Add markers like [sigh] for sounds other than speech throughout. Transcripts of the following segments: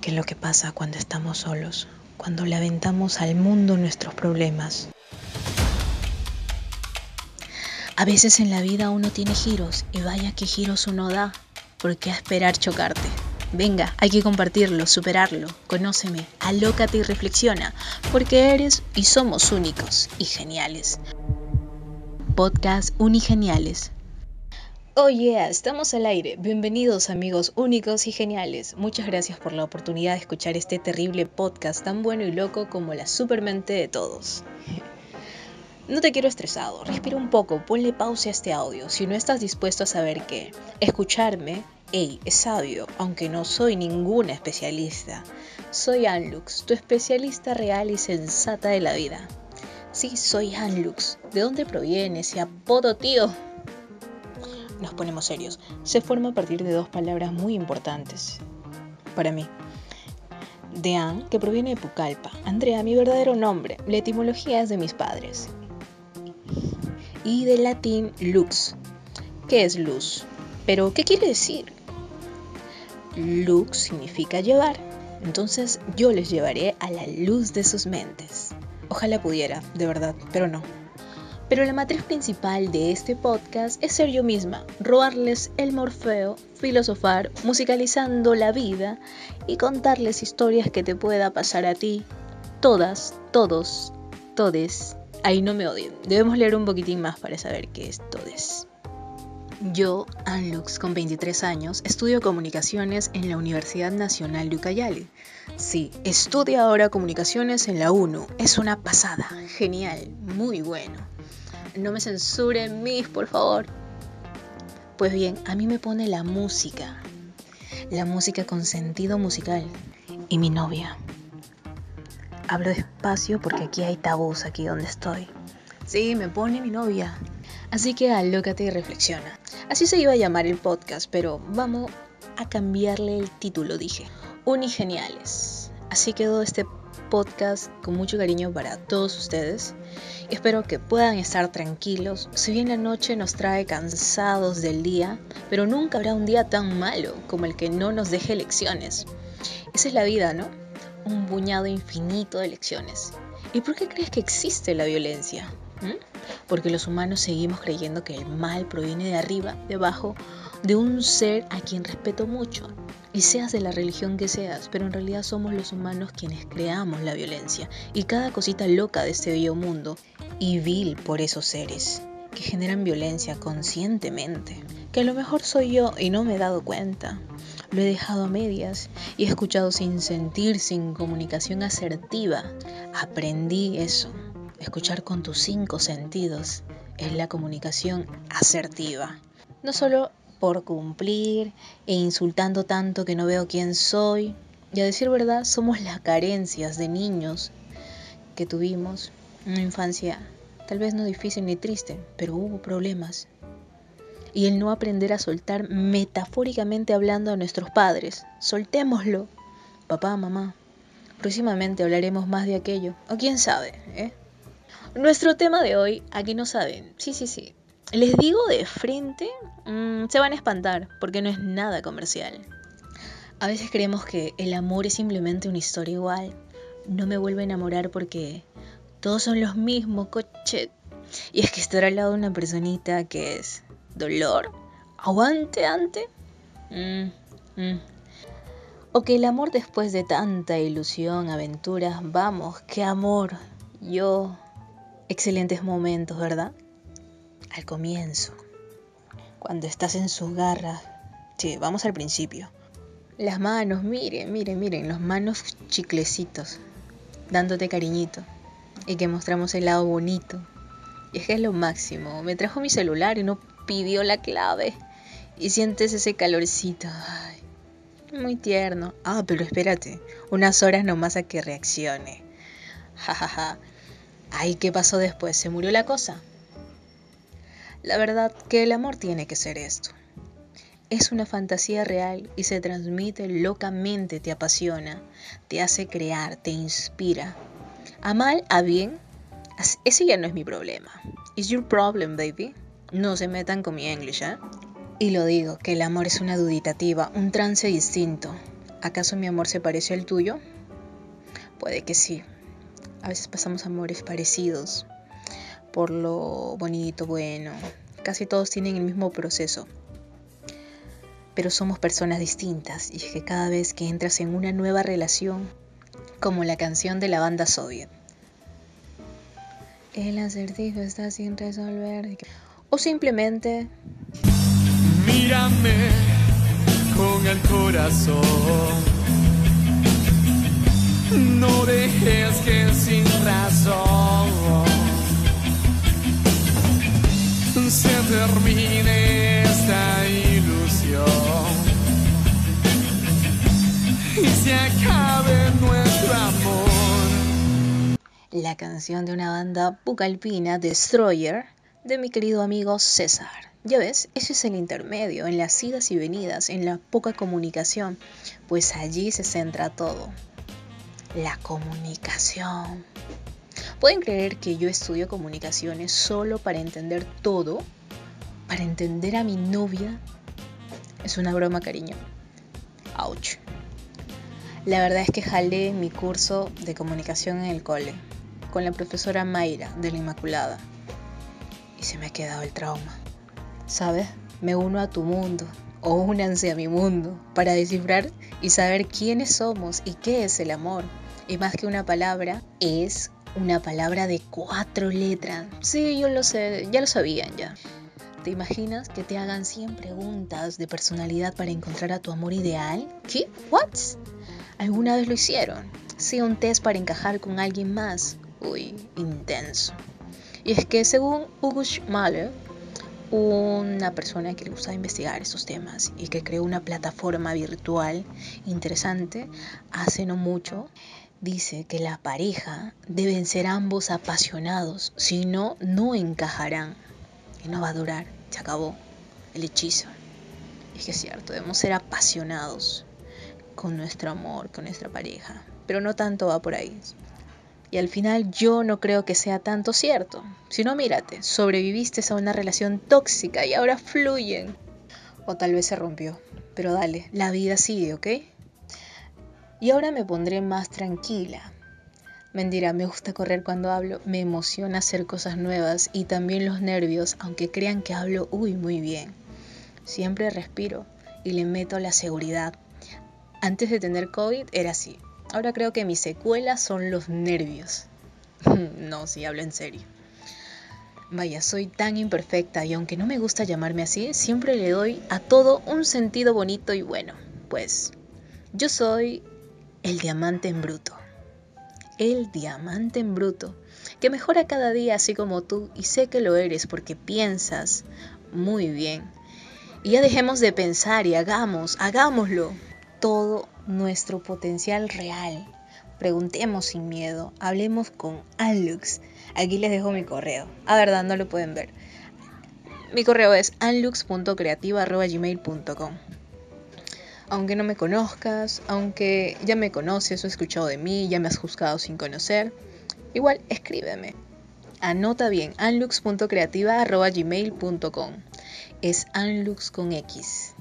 ¿Qué es lo que pasa cuando estamos solos? Cuando le aventamos al mundo nuestros problemas. A veces en la vida uno tiene giros y vaya que giros uno da. ¿Por qué esperar chocarte? Venga, hay que compartirlo, superarlo, conóceme, alócate y reflexiona, porque eres y somos únicos y geniales. Podcast Unigeniales. Oh yeah, estamos al aire. Bienvenidos amigos únicos y geniales. Muchas gracias por la oportunidad de escuchar este terrible podcast tan bueno y loco como la supermente de todos. No te quiero estresado, respira un poco, ponle pausa a este audio si no estás dispuesto a saber que escucharme Hey, es sabio, aunque no soy ninguna especialista. Soy Anlux, tu especialista real y sensata de la vida. Sí, soy Anlux. ¿De dónde proviene ese apodo, tío? Nos ponemos serios. Se forma a partir de dos palabras muy importantes para mí. De An, que proviene de Pucallpa. Andrea, mi verdadero nombre. La etimología es de mis padres. Y del latín lux. ¿Qué es luz? Pero, ¿qué quiere decir? Lux significa llevar. Entonces yo les llevaré a la luz de sus mentes. Ojalá pudiera, de verdad, pero no. Pero la matriz principal de este podcast es ser yo misma, robarles el morfeo, filosofar, musicalizando la vida y contarles historias que te pueda pasar a ti. Todas, todos, todes. Ahí no me odien. Debemos leer un poquitín más para saber qué es todes. Yo, Anlux, con 23 años, estudio comunicaciones en la Universidad Nacional de Ucayali. Sí, estudio ahora comunicaciones en la UNU. Es una pasada. Genial, muy bueno. No me censuren, mis, por favor. Pues bien, a mí me pone la música. La música con sentido musical. Y mi novia. Hablo despacio porque aquí hay tabús, aquí donde estoy. Sí, me pone mi novia. Así que alócate y reflexiona. Así se iba a llamar el podcast, pero vamos a cambiarle el título, dije. Unigeniales. Así quedó este podcast con mucho cariño para todos ustedes. Espero que puedan estar tranquilos. Si bien la noche nos trae cansados del día, pero nunca habrá un día tan malo como el que no nos deje lecciones. Esa es la vida, ¿no? Un puñado infinito de lecciones. ¿Y por qué crees que existe la violencia? ¿Mm? Porque los humanos seguimos creyendo que el mal proviene de arriba, debajo, de un ser a quien respeto mucho. Y seas de la religión que seas, pero en realidad somos los humanos quienes creamos la violencia y cada cosita loca de este bello mundo y vil por esos seres que generan violencia conscientemente. Que a lo mejor soy yo y no me he dado cuenta. Lo he dejado a medias y he escuchado sin sentir, sin comunicación asertiva. Aprendí eso Escuchar con tus cinco sentidos es la comunicación asertiva. No solo por cumplir e insultando tanto que no veo quién soy. Y a decir verdad, somos las carencias de niños que tuvimos. Una infancia tal vez no difícil ni triste, pero hubo problemas. Y el no aprender a soltar metafóricamente hablando a nuestros padres. Soltémoslo, papá, mamá. Próximamente hablaremos más de aquello. O quién sabe, ¿eh? Nuestro tema de hoy, aquí no saben, sí, sí, sí. Les digo de frente, mm, se van a espantar porque no es nada comercial. A veces creemos que el amor es simplemente una historia igual. No me vuelvo a enamorar porque todos son los mismos, coche. Y es que estar al lado de una personita que es dolor, aguante, ante. Mm, mm. O que el amor después de tanta ilusión, aventuras, vamos, qué amor. Yo excelentes momentos, ¿verdad? Al comienzo, cuando estás en sus garras. Sí, vamos al principio. Las manos, miren, miren, miren, los manos chiclecitos, dándote cariñito. Y que mostramos el lado bonito. Y es que es lo máximo. Me trajo mi celular y no pidió la clave. Y sientes ese calorcito. Muy tierno. Ah, pero espérate. Unas horas nomás a que reaccione. Ja, ja, ja. Ay, ¿qué pasó después? ¿Se murió la cosa? La verdad que el amor tiene que ser esto. Es una fantasía real y se transmite locamente, te apasiona, te hace crear, te inspira. A mal, a bien, ese ya no es mi problema. It's your problem, baby. No se metan con mi English, ¿eh? Y lo digo, que el amor es una duditativa, un trance distinto. ¿Acaso mi amor se parece al tuyo? Puede que sí. A veces pasamos amores parecidos por lo bonito, bueno. Casi todos tienen el mismo proceso. Pero somos personas distintas y es que cada vez que entras en una nueva relación, como la canción de la banda Soviet, el acertijo está sin resolver. O simplemente... Mírame con el corazón. No dejes que sin razón se termine esta ilusión y se acabe nuestro amor. La canción de una banda bucalpina, Destroyer, de mi querido amigo César. Ya ves, ese es el intermedio, en las idas y venidas, en la poca comunicación, pues allí se centra todo. La comunicación. ¿Pueden creer que yo estudio comunicaciones solo para entender todo? ¿Para entender a mi novia? Es una broma, cariño. Ouch. La verdad es que jalé mi curso de comunicación en el cole, con la profesora Mayra de la Inmaculada. Y se me ha quedado el trauma. ¿sabes? Me uno a tu mundo o únanse a mi mundo para descifrar y saber quiénes somos y qué es el amor. Y más que una palabra, es una palabra de cuatro letras. Sí, yo lo sé, ya lo sabían ya. ¿Te imaginas que te hagan 100 preguntas de personalidad para encontrar a tu amor ideal? ¿Qué? ¿What? ¿Alguna vez lo hicieron? Sí, un test para encajar con alguien más. Uy, intenso. Y es que según Hugo Mahler, una persona que le gusta investigar estos temas y que creó una plataforma virtual interesante hace no mucho, dice que la pareja deben ser ambos apasionados, si no, no encajarán y no va a durar, se acabó el hechizo. es que es cierto, debemos ser apasionados con nuestro amor, con nuestra pareja, pero no tanto va por ahí. Y al final yo no creo que sea tanto cierto. Si no, mírate, sobreviviste a una relación tóxica y ahora fluyen. O tal vez se rompió. Pero dale, la vida sigue, ¿ok? Y ahora me pondré más tranquila. Mentira, me gusta correr cuando hablo, me emociona hacer cosas nuevas y también los nervios, aunque crean que hablo, uy, muy bien. Siempre respiro y le meto la seguridad. Antes de tener COVID era así, Ahora creo que mi secuela son los nervios. [laughs] no, si hablo en serio. Vaya, soy tan imperfecta y aunque no me gusta llamarme así, siempre le doy a todo un sentido bonito y bueno. Pues yo soy el diamante en bruto. El diamante en bruto, que mejora cada día así como tú y sé que lo eres porque piensas muy bien. Y ya dejemos de pensar y hagamos, hagámoslo todo nuestro potencial real. Preguntemos sin miedo, hablemos con Anlux. Aquí les dejo mi correo. A verdad, no lo pueden ver. Mi correo es anlux.creativa.gmail.com Aunque no me conozcas, aunque ya me conoces o has escuchado de mí, ya me has juzgado sin conocer, igual escríbeme. Anota bien, anlux.creativa.gmail.com Es anlux con X.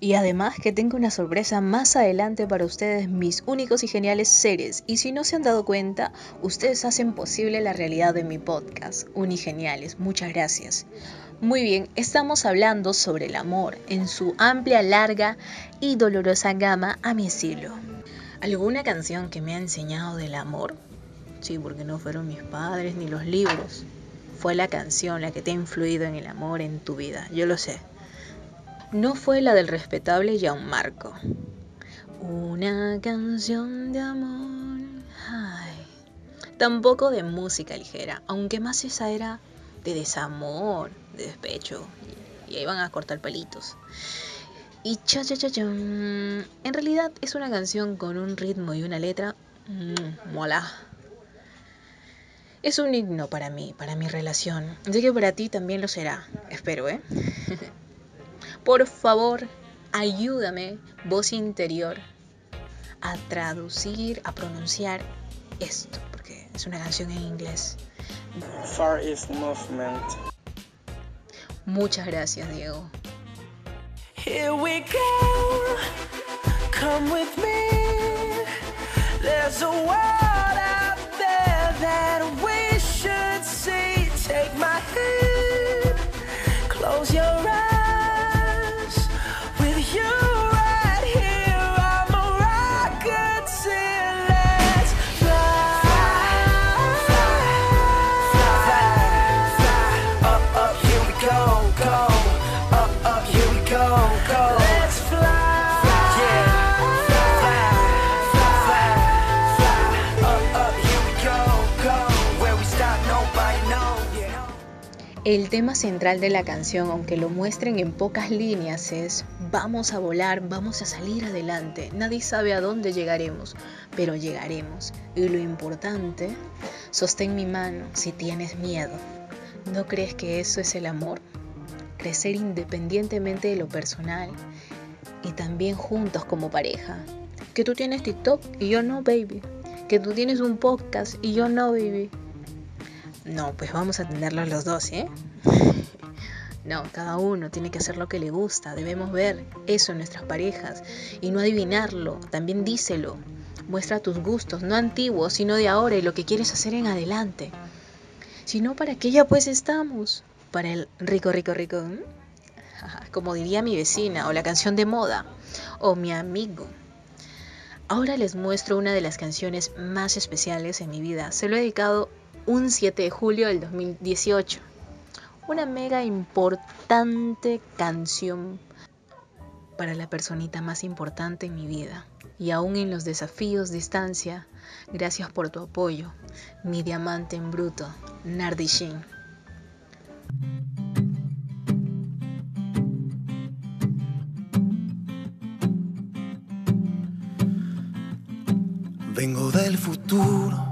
Y además que tengo una sorpresa más adelante para ustedes, mis únicos y geniales seres. Y si no se han dado cuenta, ustedes hacen posible la realidad de mi podcast. Unigeniales, muchas gracias. Muy bien, estamos hablando sobre el amor en su amplia, larga y dolorosa gama a mi estilo. ¿Alguna canción que me ha enseñado del amor? Sí, porque no fueron mis padres ni los libros. Fue la canción la que te ha influido en el amor en tu vida, yo lo sé no fue la del respetable Marco. Una canción de amor. Ay. Tampoco de música ligera, aunque más esa era de desamor, de despecho. Y ahí van a cortar pelitos. Y cha cha cha cha. En realidad es una canción con un ritmo y una letra. Mmm, mola. Es un himno para mí, para mi relación. Así que para ti también lo será. Espero, ¿eh? [laughs] Por favor, ayúdame, voz interior, a traducir, a pronunciar esto, porque es una canción en inglés. Far East Movement. Muchas gracias, Diego. Here we go. Come with me. There's a world out there that we should see. Take my hand, close your El tema central de la canción, aunque lo muestren en pocas líneas, es vamos a volar, vamos a salir adelante. Nadie sabe a dónde llegaremos, pero llegaremos. Y lo importante, sostén mi mano si tienes miedo. ¿No crees que eso es el amor? Crecer independientemente de lo personal y también juntos como pareja. Que tú tienes TikTok y yo no, baby. Que tú tienes un podcast y yo no, baby. No, pues vamos a tenerlos los dos, ¿eh? No, cada uno tiene que hacer lo que le gusta. Debemos ver eso en nuestras parejas y no adivinarlo. También díselo. Muestra tus gustos, no antiguos, sino de ahora y lo que quieres hacer en adelante. Si no, ¿para qué ya pues estamos? Para el rico, rico, rico. [laughs] Como diría mi vecina, o la canción de moda, o mi amigo. Ahora les muestro una de las canciones más especiales en mi vida. Se lo he dedicado un 7 de julio del 2018. Una mega importante canción para la personita más importante en mi vida. Y aún en los desafíos, distancia, gracias por tu apoyo. Mi diamante en bruto, Nardi Shin. Vengo del futuro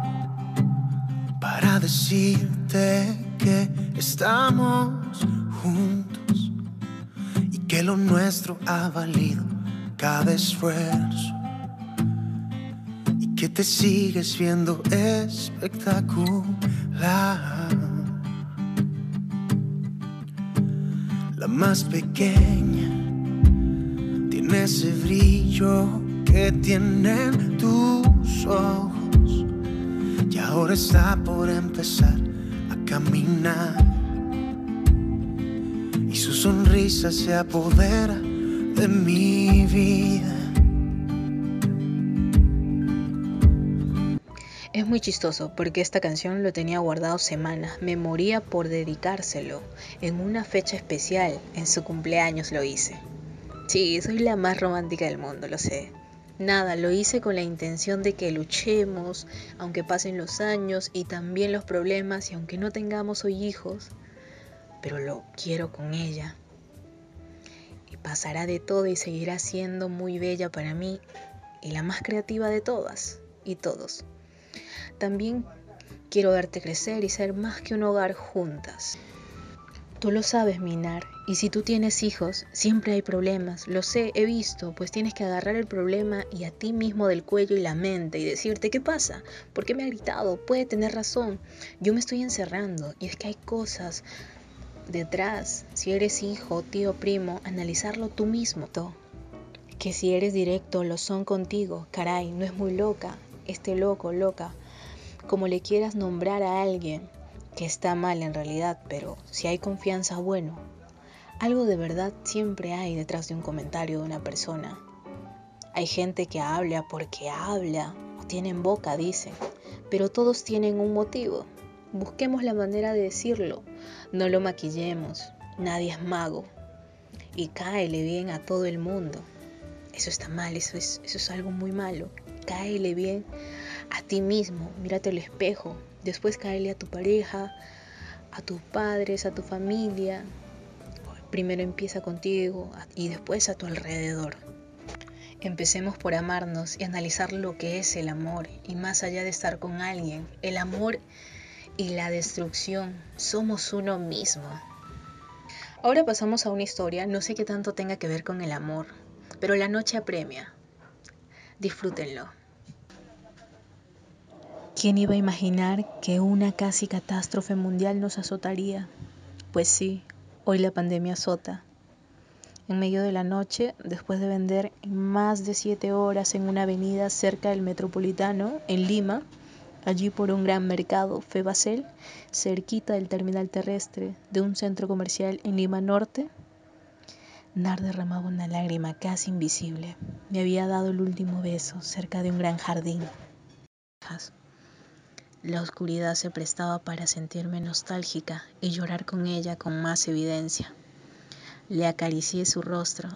decirte que estamos juntos y que lo nuestro ha valido cada esfuerzo y que te sigues viendo espectacular. La más pequeña tiene ese brillo que tienen tus ojos y ahora está por empezar a caminar y su sonrisa se apodera de mi vida. Es muy chistoso porque esta canción lo tenía guardado semanas. Me moría por dedicárselo. En una fecha especial, en su cumpleaños lo hice. Sí, soy la más romántica del mundo, lo sé. Nada, lo hice con la intención de que luchemos, aunque pasen los años y también los problemas y aunque no tengamos hoy hijos, pero lo quiero con ella. Y pasará de todo y seguirá siendo muy bella para mí y la más creativa de todas y todos. También quiero verte crecer y ser más que un hogar juntas. Tú lo sabes, Minar, y si tú tienes hijos, siempre hay problemas. Lo sé, he visto, pues tienes que agarrar el problema y a ti mismo del cuello y la mente y decirte, ¿qué pasa? ¿Por qué me ha gritado? Puede tener razón. Yo me estoy encerrando y es que hay cosas detrás. Si eres hijo, tío, primo, analizarlo tú mismo. Que si eres directo, lo son contigo. Caray, no es muy loca. Este loco, loca. Como le quieras nombrar a alguien que está mal en realidad, pero si hay confianza, bueno. Algo de verdad siempre hay detrás de un comentario de una persona. Hay gente que habla porque habla, o tienen boca, dicen, pero todos tienen un motivo. Busquemos la manera de decirlo, no lo maquillemos, nadie es mago. Y cáele bien a todo el mundo. Eso está mal, eso es, eso es algo muy malo. Cáele bien a ti mismo, mírate al espejo, después cáele a tu pareja, a tus padres, a tu familia. Primero empieza contigo y después a tu alrededor. Empecemos por amarnos y analizar lo que es el amor y más allá de estar con alguien, el amor y la destrucción, somos uno mismo. Ahora pasamos a una historia, no sé qué tanto tenga que ver con el amor, pero la noche apremia. Disfrútenlo. ¿Quién iba a imaginar que una casi catástrofe mundial nos azotaría? Pues sí, hoy la pandemia azota. en medio de la noche, después de vender más de siete horas en una avenida cerca del Metropolitano, en Lima, allí por un gran mercado, Febacel, cerquita del terminal terrestre de un centro comercial en Lima Norte, Nar derramaba una lágrima casi invisible. Me había dado el último beso cerca de un gran jardín. La oscuridad se prestaba para sentirme nostálgica y llorar con ella con más evidencia. Le acaricié su rostro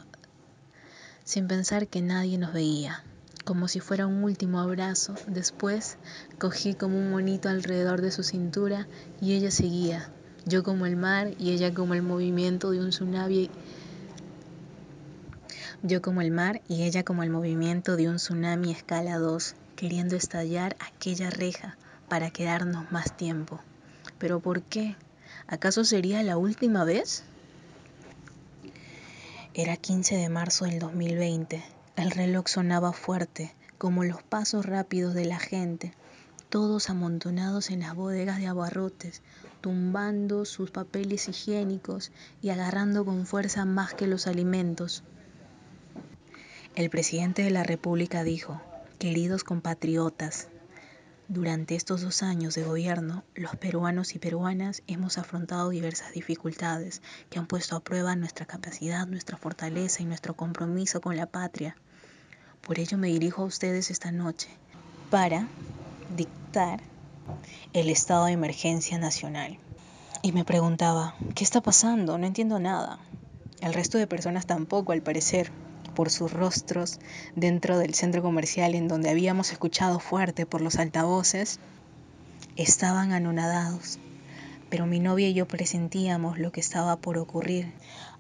sin pensar que nadie nos veía, como si fuera un último abrazo. Después cogí como un monito alrededor de su cintura y ella seguía, yo como el mar y ella como el movimiento de un tsunami yo como el mar y ella como el movimiento de un tsunami escala 2, queriendo estallar aquella reja para quedarnos más tiempo. ¿Pero por qué? ¿Acaso sería la última vez? Era 15 de marzo del 2020. El reloj sonaba fuerte, como los pasos rápidos de la gente, todos amontonados en las bodegas de abarrotes, tumbando sus papeles higiénicos y agarrando con fuerza más que los alimentos. El presidente de la República dijo, queridos compatriotas, durante estos dos años de gobierno, los peruanos y peruanas hemos afrontado diversas dificultades que han puesto a prueba nuestra capacidad, nuestra fortaleza y nuestro compromiso con la patria. Por ello me dirijo a ustedes esta noche para dictar el estado de emergencia nacional. Y me preguntaba, ¿qué está pasando? No entiendo nada. El resto de personas tampoco, al parecer por sus rostros dentro del centro comercial en donde habíamos escuchado fuerte por los altavoces, estaban anonadados. Pero mi novia y yo presentíamos lo que estaba por ocurrir,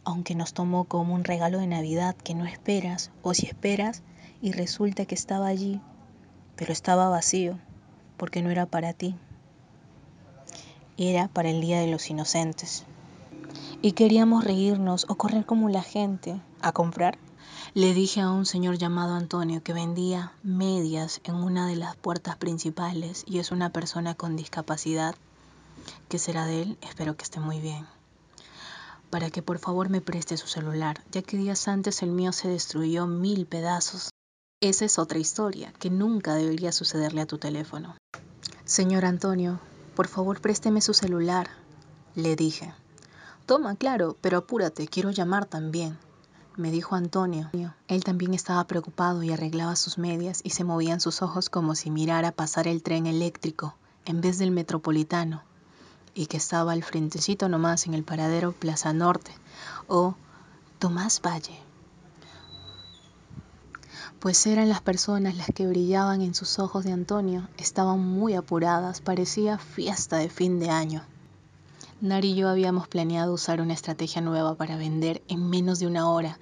aunque nos tomó como un regalo de Navidad que no esperas, o si esperas y resulta que estaba allí, pero estaba vacío, porque no era para ti, era para el Día de los Inocentes. Y queríamos reírnos o correr como la gente, a comprar le dije a un señor llamado Antonio que vendía medias en una de las puertas principales y es una persona con discapacidad. ¿Qué será de él? Espero que esté muy bien. Para que por favor me preste su celular, ya que días antes el mío se destruyó mil pedazos. Esa es otra historia que nunca debería sucederle a tu teléfono. Señor Antonio, por favor présteme su celular, le dije. Toma, claro, pero apúrate, quiero llamar también me dijo Antonio. Él también estaba preocupado y arreglaba sus medias y se movían sus ojos como si mirara pasar el tren eléctrico en vez del metropolitano y que estaba al frentecito nomás en el paradero Plaza Norte o Tomás Valle. Pues eran las personas las que brillaban en sus ojos de Antonio, estaban muy apuradas, parecía fiesta de fin de año. Nari y yo habíamos planeado usar una estrategia nueva para vender en menos de una hora.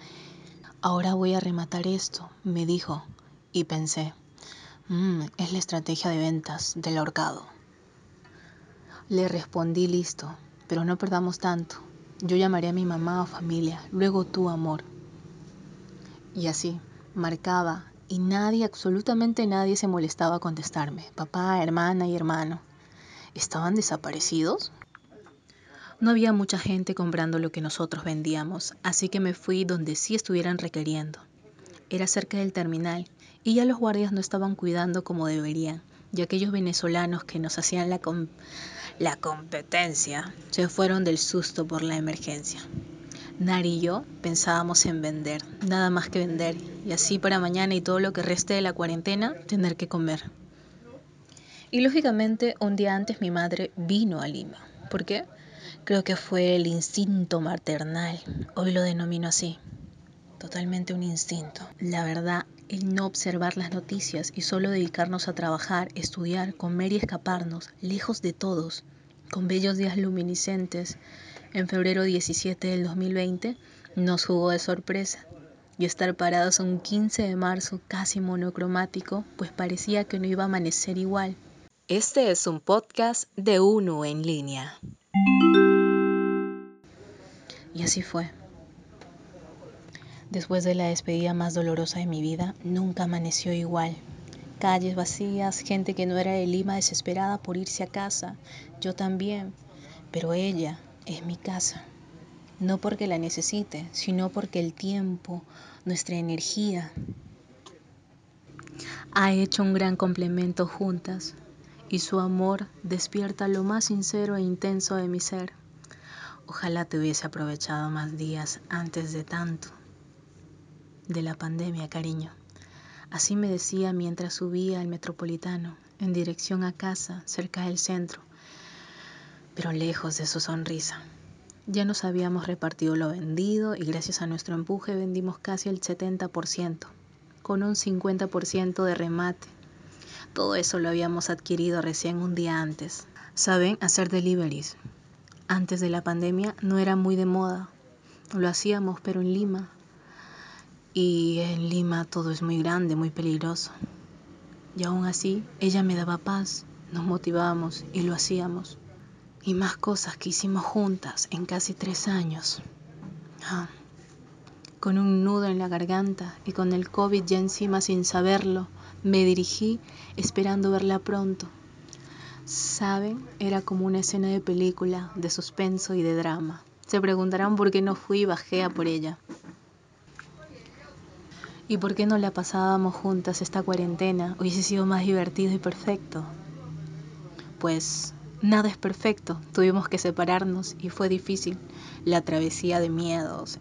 Ahora voy a rematar esto, me dijo, y pensé, mmm, es la estrategia de ventas del ahorcado. Le respondí listo, pero no perdamos tanto. Yo llamaré a mi mamá o familia, luego tú, amor. Y así, marcaba, y nadie, absolutamente nadie se molestaba a contestarme. Papá, hermana y hermano. ¿Estaban desaparecidos? No había mucha gente comprando lo que nosotros vendíamos, así que me fui donde sí estuvieran requiriendo. Era cerca del terminal y ya los guardias no estaban cuidando como deberían, y aquellos venezolanos que nos hacían la, la competencia se fueron del susto por la emergencia. Nari y yo pensábamos en vender, nada más que vender, y así para mañana y todo lo que reste de la cuarentena tener que comer. Y lógicamente un día antes mi madre vino a Lima. ¿Por qué? Creo que fue el instinto maternal, hoy lo denomino así, totalmente un instinto. La verdad, el no observar las noticias y solo dedicarnos a trabajar, estudiar, comer y escaparnos, lejos de todos, con bellos días luminiscentes, en febrero 17 del 2020, nos jugó de sorpresa. Y estar parados un 15 de marzo casi monocromático, pues parecía que no iba a amanecer igual. Este es un podcast de uno en línea. Y así fue. Después de la despedida más dolorosa de mi vida, nunca amaneció igual. Calles vacías, gente que no era de Lima desesperada por irse a casa. Yo también. Pero ella es mi casa. no porque la necesite, sino porque el tiempo, nuestra energía, ha hecho un gran complemento juntas y su amor despierta lo más sincero e intenso de mi ser. Ojalá te hubiese aprovechado más días antes de tanto de la pandemia, cariño. Así me decía mientras subía al metropolitano en dirección a casa, cerca del centro, pero lejos de su sonrisa. Ya nos habíamos repartido lo vendido y gracias a nuestro empuje vendimos casi el 70%, con un 50% de remate. Todo eso lo habíamos adquirido recién un día antes. Saben hacer deliveries. Antes de la pandemia no era muy de moda. Lo hacíamos, pero en Lima. Y en Lima todo es muy grande, muy peligroso. Y aún así, ella me daba paz, nos motivábamos y lo hacíamos y más cosas que hicimos juntas en casi tres años. Ah, con un nudo en la garganta y con el COVID ya encima sin saberlo, me dirigí esperando verla pronto. Saben, era como una escena de película, de suspenso y de drama. Se preguntarán por qué no fui y bajé por ella. ¿Y por qué no la pasábamos juntas esta cuarentena? Hubiese sido más divertido y perfecto. Pues Nada es perfecto, tuvimos que separarnos y fue difícil. La travesía de miedos,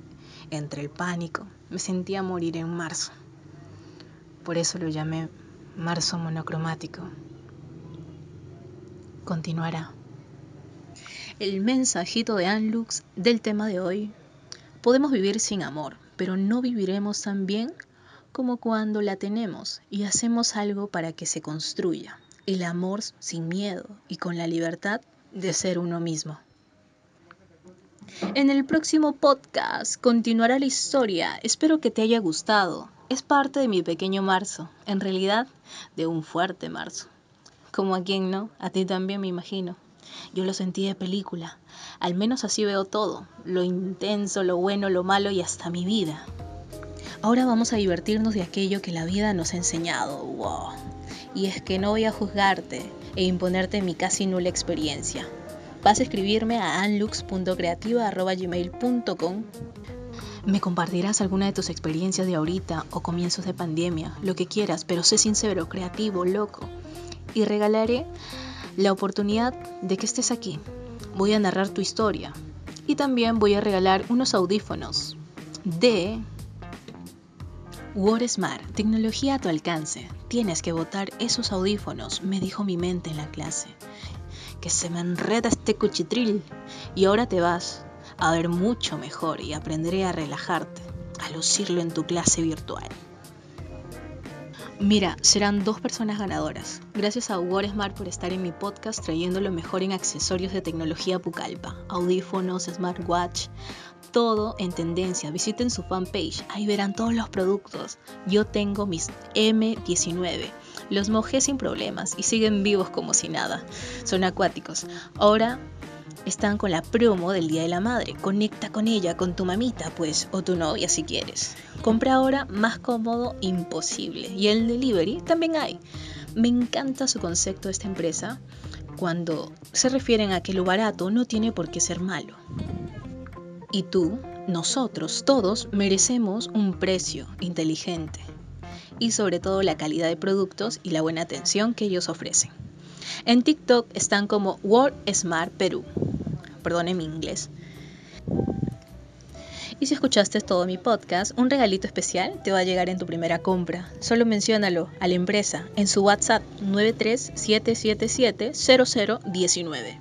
entre el pánico, me sentía morir en marzo. Por eso lo llamé marzo monocromático. Continuará. El mensajito de Anlux del tema de hoy. Podemos vivir sin amor, pero no viviremos tan bien como cuando la tenemos y hacemos algo para que se construya el amor sin miedo y con la libertad de ser uno mismo. En el próximo podcast continuará la historia. Espero que te haya gustado. Es parte de mi pequeño marzo, en realidad de un fuerte marzo. Como a quien no, a ti también me imagino. Yo lo sentí de película. Al menos así veo todo, lo intenso, lo bueno, lo malo y hasta mi vida. Ahora vamos a divertirnos de aquello que la vida nos ha enseñado. Wow y es que no voy a juzgarte e imponerte mi casi nula experiencia. Vas a escribirme a anlux.creativa.gmail.com me compartirás alguna de tus experiencias de ahorita o comienzos de pandemia, lo que quieras, pero sé sincero, creativo, loco. Y regalaré la oportunidad de que estés aquí. Voy a narrar tu historia. Y también voy a regalar unos audífonos de Smart, tecnología a tu alcance. Tienes que botar esos audífonos, me dijo mi mente en la clase. Que se me enreda este cuchitril. Y ahora te vas a ver mucho mejor y aprenderé a relajarte, a lucirlo en tu clase virtual. Mira, serán dos personas ganadoras. Gracias a Smart por estar en mi podcast trayendo lo mejor en accesorios de tecnología Pucallpa, audífonos, smartwatch, todo en tendencia. Visiten su fanpage, ahí verán todos los productos. Yo tengo mis M19. Los mojé sin problemas y siguen vivos como si nada. Son acuáticos. Ahora están con la promo del Día de la Madre. Conecta con ella, con tu mamita, pues, o tu novia si quieres. Compra ahora más cómodo imposible. Y el delivery también hay. Me encanta su concepto de esta empresa cuando se refieren a que lo barato no tiene por qué ser malo. Y tú, nosotros, todos merecemos un precio inteligente y sobre todo la calidad de productos y la buena atención que ellos ofrecen. En TikTok están como World Smart Perú. Perdone mi inglés. Y si escuchaste todo mi podcast, un regalito especial te va a llegar en tu primera compra. Solo menciónalo a la empresa en su WhatsApp 937770019.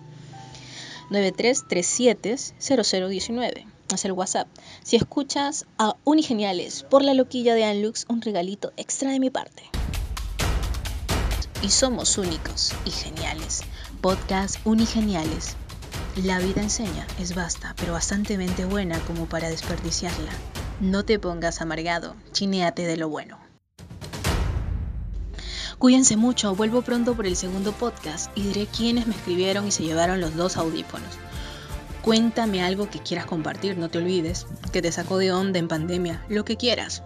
93370019. Es el WhatsApp. Si escuchas a Unigeniales por la loquilla de Anlux, un regalito extra de mi parte. Y somos únicos y geniales. Podcast Unigeniales. La vida enseña, es basta, pero bastantemente buena como para desperdiciarla. No te pongas amargado, chineate de lo bueno. Cuídense mucho, vuelvo pronto por el segundo podcast y diré quiénes me escribieron y se llevaron los dos audífonos. Cuéntame algo que quieras compartir, no te olvides, que te sacó de onda en pandemia, lo que quieras.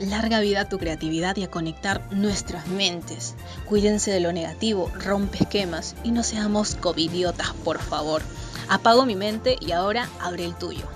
Larga vida a tu creatividad y a conectar nuestras mentes. Cuídense de lo negativo, rompe esquemas y no seamos covidiotas, por favor. Apago mi mente y ahora abre el tuyo.